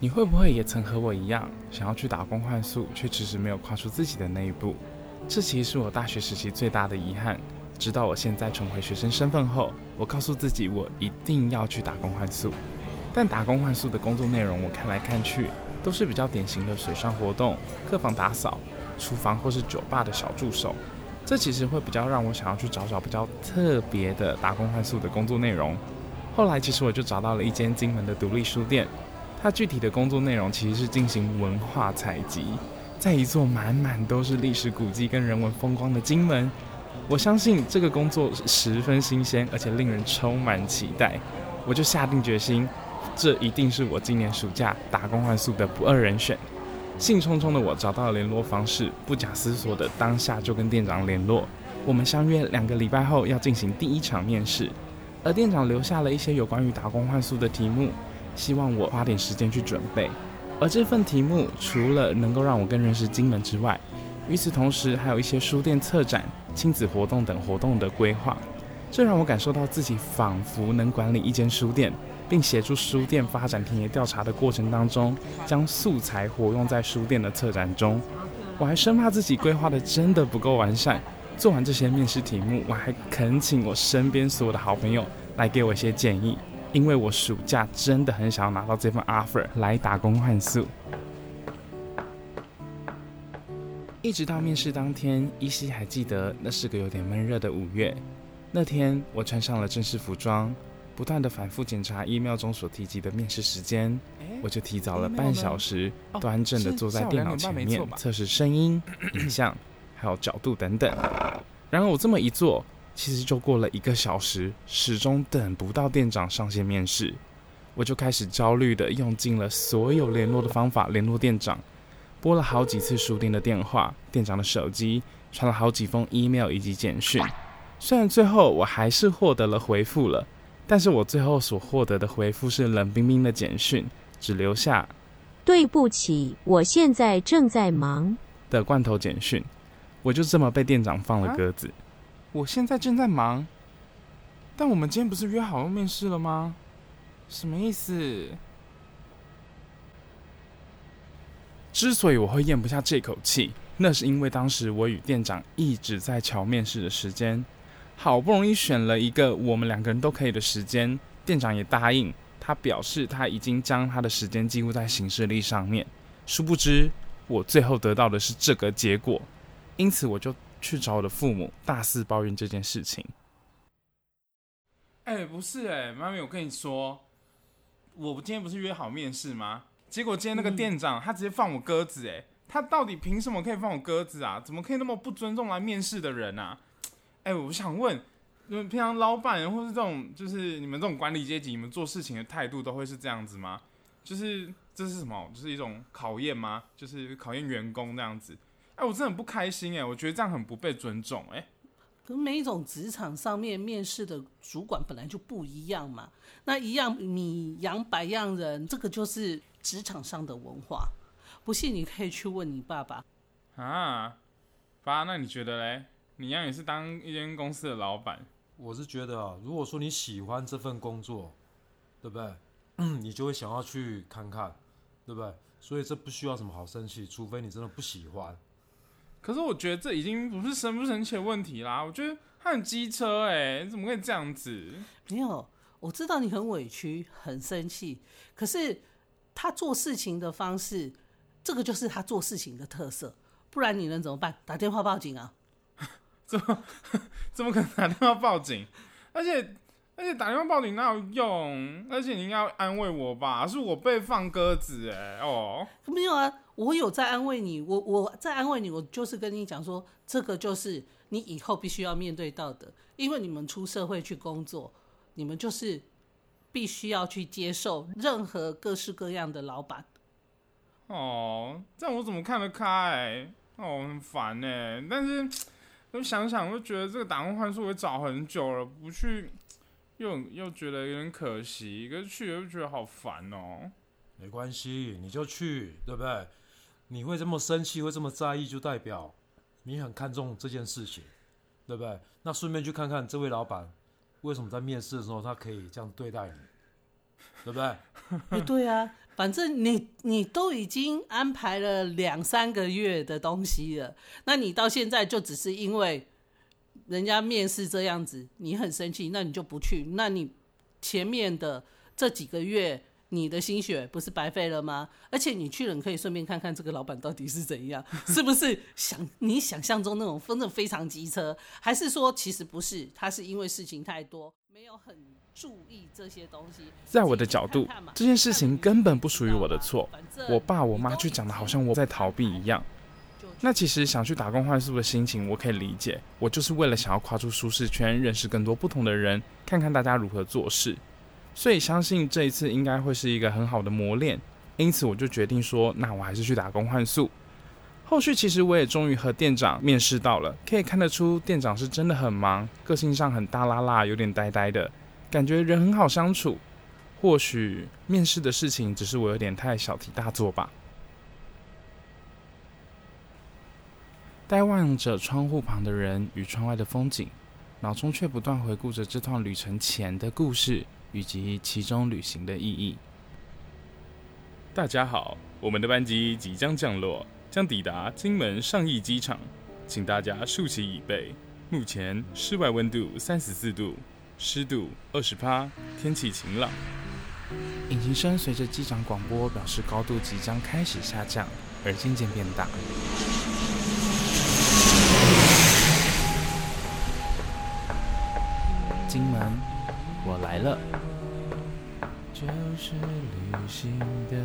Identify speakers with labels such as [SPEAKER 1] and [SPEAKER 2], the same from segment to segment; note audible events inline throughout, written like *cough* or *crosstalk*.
[SPEAKER 1] 你会不会也曾和我一样，想要去打工换宿，却迟迟没有跨出自己的那一步？这其实是我大学时期最大的遗憾。直到我现在重回学生身份后，我告诉自己，我一定要去打工换宿。但打工换宿的工作内容，我看来看去，都是比较典型的水上活动、客房打扫、厨房或是酒吧的小助手。这其实会比较让我想要去找找比较特别的打工换宿的工作内容。后来，其实我就找到了一间金门的独立书店。它具体的工作内容其实是进行文化采集，在一座满满都是历史古迹跟人文风光的金门，我相信这个工作十分新鲜，而且令人充满期待。我就下定决心，这一定是我今年暑假打工换宿的不二人选。兴冲冲的我找到了联络方式，不假思索的当下就跟店长联络。我们相约两个礼拜后要进行第一场面试，而店长留下了一些有关于打工换宿的题目。希望我花点时间去准备，而这份题目除了能够让我更认识金门之外，与此同时还有一些书店策展、亲子活动等活动的规划，这让我感受到自己仿佛能管理一间书店，并协助书店发展田野调查的过程当中，将素材活用在书店的策展中。我还生怕自己规划的真的不够完善，做完这些面试题目，我还恳请我身边所有的好朋友来给我一些建议。因为我暑假真的很想要拿到这份 offer 来打工换宿，一直到面试当天，依稀还记得那是个有点闷热的五月。那天我穿上了正式服装，不断的反复检查 email 中所提及的面试时间，我就提早了半小时，端正的坐在电脑前面测试声音、*coughs* 影像还有角度等等。然而我这么一做。其实就过了一个小时，始终等不到店长上线面试，我就开始焦虑的用尽了所有联络的方法联络店长，拨了好几次书店的电话、店长的手机，传了好几封 email 以及简讯。虽然最后我还是获得了回复了，但是我最后所获得的回复是冷冰冰的简讯，只留下“对不起，我现在正在忙”的罐头简讯。我就这么被店长放了鸽子。啊我现在正在忙，但我们今天不是约好要面试了吗？什么意思？之所以我会咽不下这口气，那是因为当时我与店长一直在瞧面试的时间，好不容易选了一个我们两个人都可以的时间，店长也答应，他表示他已经将他的时间记录在行事历上面。殊不知，我最后得到的是这个结果，因此我就。去找我的父母，大肆抱怨这件事情。哎、欸，不是哎、欸，妈咪，我跟你说，我今天不是约好面试吗？结果今天那个店长他直接放我鸽子，哎，他到底凭什么可以放我鸽子啊？怎么可以那么不尊重来面试的人啊？哎、欸，我想问，你们平常老板或是这种，就是你们这种管理阶级，你们做事情的态度都会是这样子吗？就是这是什么？就是一种考验吗？就是考验员工这样子？哎，我真的很不开心哎，我觉得这样很不被尊重哎。
[SPEAKER 2] 可每一种职场上面面试的主管本来就不一样嘛，那一样米养百样人，这个就是职场上的文化。不信你可以去问你爸爸。
[SPEAKER 1] 啊，爸，那你觉得嘞？你一样也是当一间公司的老板。
[SPEAKER 3] 我是觉得啊，如果说你喜欢这份工作，对不对？*clears throat* 你就会想要去看看，对不对？所以这不需要什么好生气，除非你真的不喜欢。
[SPEAKER 1] 可是我觉得这已经不是生不生气的问题啦，我觉得他很机车哎，你怎么可以这样子？
[SPEAKER 2] 没有，我知道你很委屈、很生气，可是他做事情的方式，这个就是他做事情的特色，不然你能怎么办？打电话报警啊？
[SPEAKER 1] 怎么 *laughs* 怎么可能打电话报警？而且。而且打电话报警哪有用？而且你应该要安慰我吧？是我被放鸽子哎哦，
[SPEAKER 2] 没有啊，我有在安慰你，我我在安慰你，我就是跟你讲说，这个就是你以后必须要面对到的，因为你们出社会去工作，你们就是必须要去接受任何各式各样的老板。
[SPEAKER 1] 哦，这样我怎么看得开？哦，很烦哎，但是我想想，我就觉得这个打工换宿我找很久了，不去。又又觉得有点可惜，可是去又觉得好烦哦。
[SPEAKER 3] 没关系，你就去，对不对？你会这么生气，会这么在意，就代表你很看重这件事情。对不对？那顺便去看看这位老板为什么在面试的时候他可以这样对待你，对不对？
[SPEAKER 2] 哎，对啊，反正你你都已经安排了两三个月的东西了，那你到现在就只是因为人家面试这样子，你很生气，那你就不去，那你前面的这几个月。你的心血不是白费了吗？而且你去了，你可以顺便看看这个老板到底是怎样，是不是想你想象中那种真的非常机车，还是说其实不是？他是因为事情太多，没有很注意这些东西。
[SPEAKER 1] 在我的角度，看看这件事情根本不属于我的错。我爸我妈却讲的好像我在逃避一样。那其实想去打工换宿的心情，我可以理解。我就是为了想要跨出舒适圈，认识更多不同的人，看看大家如何做事。所以相信这一次应该会是一个很好的磨练，因此我就决定说，那我还是去打工换宿。后续其实我也终于和店长面试到了，可以看得出店长是真的很忙，个性上很大啦啦，有点呆呆的，感觉人很好相处。或许面试的事情只是我有点太小题大做吧。呆望着窗户旁的人与窗外的风景，脑中却不断回顾着这趟旅程前的故事。以及其中旅行的意义。大家好，我们的班机即将降落，将抵达金门上义机场，请大家竖起椅背。目前室外温度三十四度，湿度二十趴，天气晴朗。引擎声随着机长广播表示高度即将开始下降，而渐渐变大。金门。我来了，就是旅行的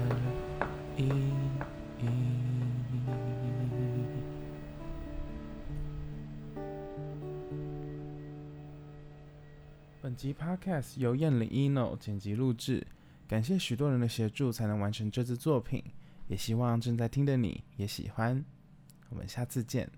[SPEAKER 1] 意义。本集 Podcast 由燕里 ino 剪辑录制，感谢许多人的协助才能完成这支作品，也希望正在听的你也喜欢。我们下次见。